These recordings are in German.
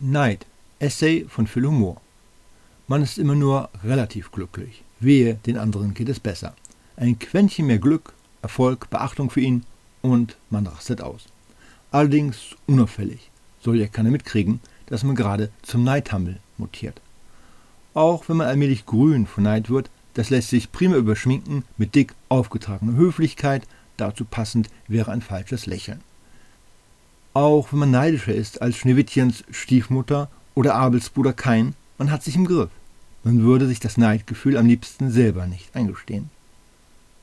Neid. Essay von Phil Humor. Man ist immer nur relativ glücklich. Wehe, den anderen geht es besser. Ein Quäntchen mehr Glück, Erfolg, Beachtung für ihn und man rastet aus. Allerdings unauffällig. Soll ja keiner mitkriegen, dass man gerade zum Neidhammel mutiert. Auch wenn man allmählich grün von Neid wird, das lässt sich prima überschminken mit dick aufgetragener Höflichkeit, dazu passend wäre ein falsches Lächeln. Auch wenn man neidischer ist als Schneewittchens Stiefmutter oder Abels Bruder Kain, man hat sich im Griff. Man würde sich das Neidgefühl am liebsten selber nicht eingestehen.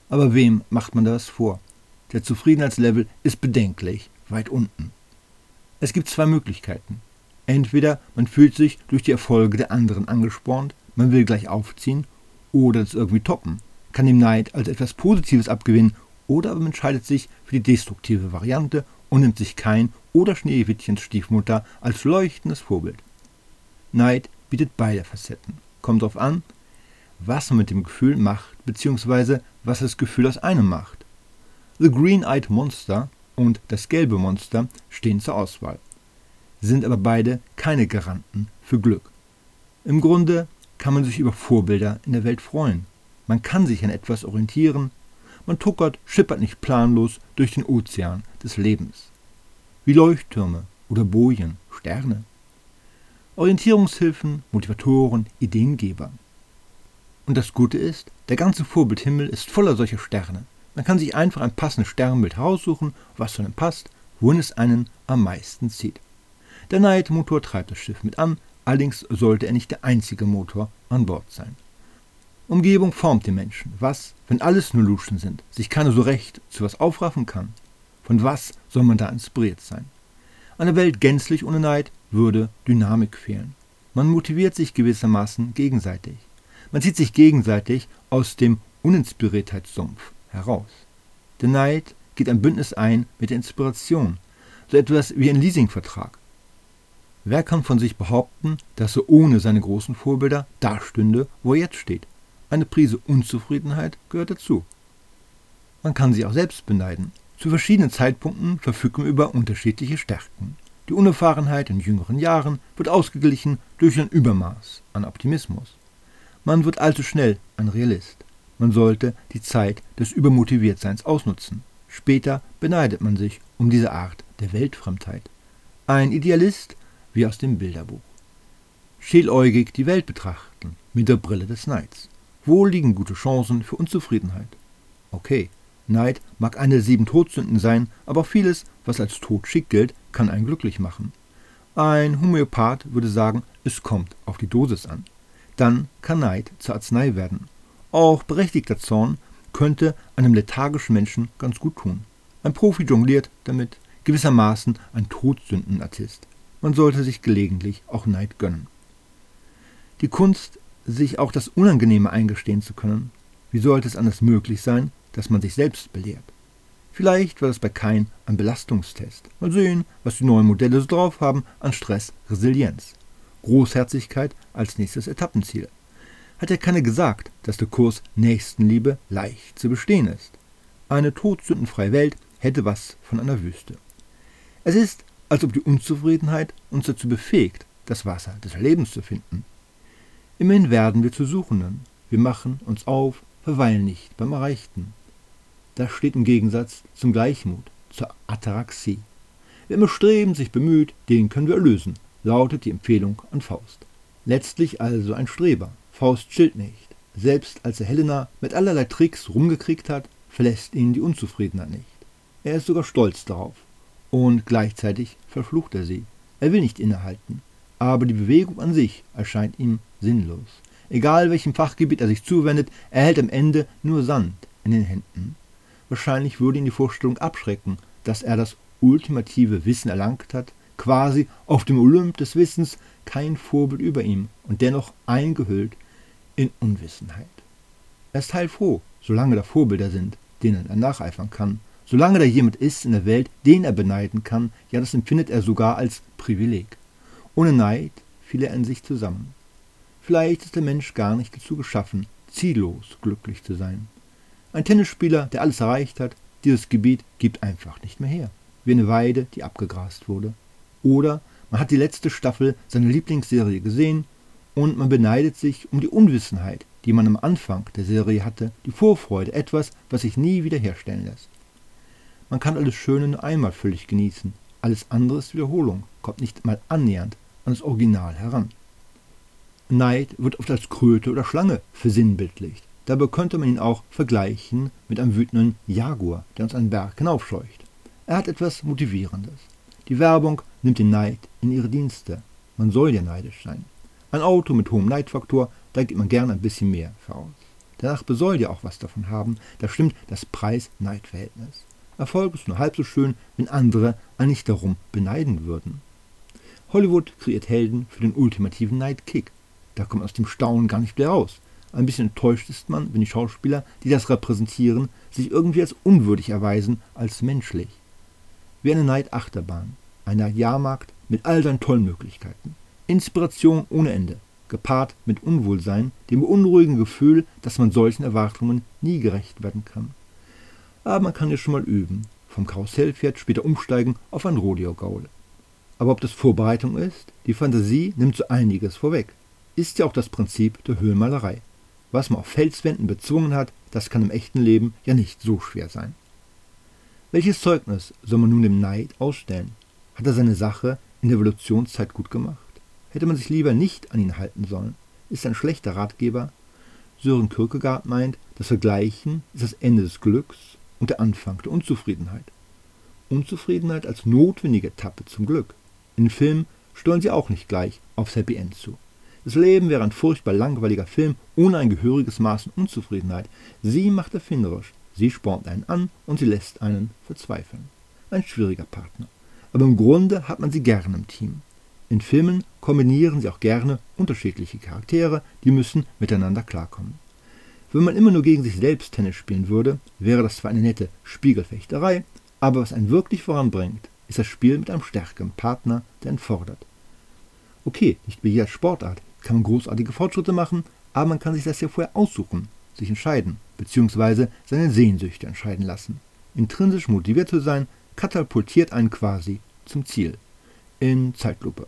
Aber wem macht man das vor? Der Zufriedenheitslevel ist bedenklich weit unten. Es gibt zwei Möglichkeiten. Entweder man fühlt sich durch die Erfolge der anderen angespornt, man will gleich aufziehen oder es irgendwie toppen, kann dem Neid als etwas Positives abgewinnen oder man entscheidet sich für die destruktive Variante und nimmt sich kein oder Schneewittchens Stiefmutter als leuchtendes Vorbild. Neid bietet beide Facetten. Kommt darauf an, was man mit dem Gefühl macht, beziehungsweise was das Gefühl aus einem macht. The Green-Eyed Monster und das gelbe Monster stehen zur Auswahl sind aber beide keine Garanten für Glück. Im Grunde kann man sich über Vorbilder in der Welt freuen. Man kann sich an etwas orientieren. Man tuckert, schippert nicht planlos durch den Ozean des Lebens. Wie Leuchttürme oder Bojen, Sterne. Orientierungshilfen, Motivatoren, Ideengeber. Und das Gute ist, der ganze Vorbildhimmel ist voller solcher Sterne. Man kann sich einfach ein passendes Sternbild heraussuchen, was zu einem passt, wohin es einen am meisten zieht. Der Neidmotor treibt das Schiff mit an, allerdings sollte er nicht der einzige Motor an Bord sein. Umgebung formt den Menschen. Was, wenn alles nur Luschen sind, sich keiner so recht zu was aufraffen kann? Von was soll man da inspiriert sein? Eine Welt gänzlich ohne Neid würde Dynamik fehlen. Man motiviert sich gewissermaßen gegenseitig. Man zieht sich gegenseitig aus dem Uninspiriertheitssumpf heraus. Der Neid geht ein Bündnis ein mit der Inspiration, so etwas wie ein Leasingvertrag. Wer kann von sich behaupten, dass er ohne seine großen Vorbilder dastünde, wo er jetzt steht? Eine Prise Unzufriedenheit gehört dazu. Man kann sich auch selbst beneiden. Zu verschiedenen Zeitpunkten verfügt man über unterschiedliche Stärken. Die Unerfahrenheit in jüngeren Jahren wird ausgeglichen durch ein Übermaß an Optimismus. Man wird allzu schnell ein Realist. Man sollte die Zeit des Übermotiviertseins ausnutzen. Später beneidet man sich um diese Art der Weltfremdheit. Ein Idealist wie aus dem Bilderbuch. Schäläugig die Welt betrachten, mit der Brille des Neids. Wo liegen gute Chancen für Unzufriedenheit? Okay, Neid mag eine der sieben Todsünden sein, aber vieles, was als Tod schick gilt, kann einen glücklich machen. Ein Homöopath würde sagen, es kommt auf die Dosis an. Dann kann Neid zur Arznei werden. Auch berechtigter Zorn könnte einem lethargischen Menschen ganz gut tun. Ein Profi jongliert damit, gewissermaßen ein Todsündenartist. Man sollte sich gelegentlich auch Neid gönnen. Die Kunst, sich auch das Unangenehme eingestehen zu können. Wie sollte es anders möglich sein, dass man sich selbst belehrt? Vielleicht war das bei Kain ein Belastungstest. Mal sehen, was die neuen Modelle so drauf haben an Stress, Resilienz. Großherzigkeit als nächstes Etappenziel. Hat ja keiner gesagt, dass der Kurs Nächstenliebe leicht zu bestehen ist. Eine todsündenfreie Welt hätte was von einer Wüste. Es ist als ob die Unzufriedenheit uns dazu befähigt, das Wasser des Lebens zu finden. Immerhin werden wir zu Suchenden. Wir machen uns auf, verweilen nicht beim Erreichten. Das steht im Gegensatz zum Gleichmut, zur Ataraxie. Wer immer streben, sich bemüht, den können wir erlösen, lautet die Empfehlung an Faust. Letztlich also ein Streber. Faust chillt nicht. Selbst als er Helena mit allerlei Tricks rumgekriegt hat, verlässt ihn die Unzufriedenheit nicht. Er ist sogar stolz darauf und gleichzeitig verflucht er sie. Er will nicht innehalten, aber die Bewegung an sich erscheint ihm sinnlos. Egal welchem Fachgebiet er sich zuwendet, er hält am Ende nur Sand in den Händen. Wahrscheinlich würde ihn die Vorstellung abschrecken, dass er das ultimative Wissen erlangt hat, quasi auf dem Olymp des Wissens kein Vorbild über ihm und dennoch eingehüllt in Unwissenheit. Er ist heilfroh, solange da Vorbilder sind, denen er nacheifern kann, Solange da jemand ist in der Welt, den er beneiden kann, ja, das empfindet er sogar als Privileg. Ohne Neid fiel er in sich zusammen. Vielleicht ist der Mensch gar nicht dazu geschaffen, ziellos glücklich zu sein. Ein Tennisspieler, der alles erreicht hat, dieses Gebiet gibt einfach nicht mehr her. Wie eine Weide, die abgegrast wurde. Oder Man hat die letzte Staffel seiner Lieblingsserie gesehen und man beneidet sich um die Unwissenheit, die man am Anfang der Serie hatte, die Vorfreude, etwas, was sich nie wiederherstellen lässt. Man kann alles Schöne nur einmal völlig genießen, alles andere ist Wiederholung, kommt nicht mal annähernd an das Original heran. Neid wird oft als Kröte oder Schlange versinnbildlicht. Dabei könnte man ihn auch vergleichen mit einem wütenden Jaguar, der uns einen Berg hinaufscheucht. Er hat etwas Motivierendes. Die Werbung nimmt den Neid in ihre Dienste. Man soll ja neidisch sein. Ein Auto mit hohem Neidfaktor, da gibt man gern ein bisschen mehr für aus. Der Nachbar soll ja auch was davon haben, da stimmt das Preis-Neid-Verhältnis. Erfolg ist nur halb so schön, wenn andere einen nicht darum beneiden würden. Hollywood kreiert Helden für den ultimativen Neidkick. Da kommt man aus dem Staunen gar nicht wieder raus. Ein bisschen enttäuscht ist man, wenn die Schauspieler, die das repräsentieren, sich irgendwie als unwürdig erweisen als menschlich. Wie eine Neidachterbahn, einer Jahrmarkt mit all seinen tollen Möglichkeiten. Inspiration ohne Ende, gepaart mit Unwohlsein, dem beunruhigenden Gefühl, dass man solchen Erwartungen nie gerecht werden kann. Aber man kann ja schon mal üben, vom Karussellpferd später umsteigen auf ein Rodeo-Gaul. Aber ob das Vorbereitung ist, die Fantasie nimmt so einiges vorweg. Ist ja auch das Prinzip der Höhlenmalerei. Was man auf Felswänden bezwungen hat, das kann im echten Leben ja nicht so schwer sein. Welches Zeugnis soll man nun dem Neid ausstellen? Hat er seine Sache in der Evolutionszeit gut gemacht? Hätte man sich lieber nicht an ihn halten sollen? Ist ein schlechter Ratgeber? Sören Kierkegaard meint, das Vergleichen ist das Ende des Glücks und der Anfang der Unzufriedenheit. Unzufriedenheit als notwendige Etappe zum Glück. In Filmen steuern sie auch nicht gleich aufs Happy End zu. Das Leben wäre ein furchtbar langweiliger Film ohne ein gehöriges Maß an Unzufriedenheit. Sie macht erfinderisch, sie spornt einen an und sie lässt einen verzweifeln. Ein schwieriger Partner. Aber im Grunde hat man sie gerne im Team. In Filmen kombinieren sie auch gerne unterschiedliche Charaktere, die müssen miteinander klarkommen. Wenn man immer nur gegen sich selbst Tennis spielen würde, wäre das zwar eine nette Spiegelfechterei, aber was einen wirklich voranbringt, ist das Spiel mit einem stärkeren Partner, der ihn fordert. Okay, nicht bei jeder Sportart kann man großartige Fortschritte machen, aber man kann sich das ja vorher aussuchen, sich entscheiden, beziehungsweise seine Sehnsüchte entscheiden lassen. Intrinsisch motiviert zu sein, katapultiert einen quasi zum Ziel. In Zeitlupe.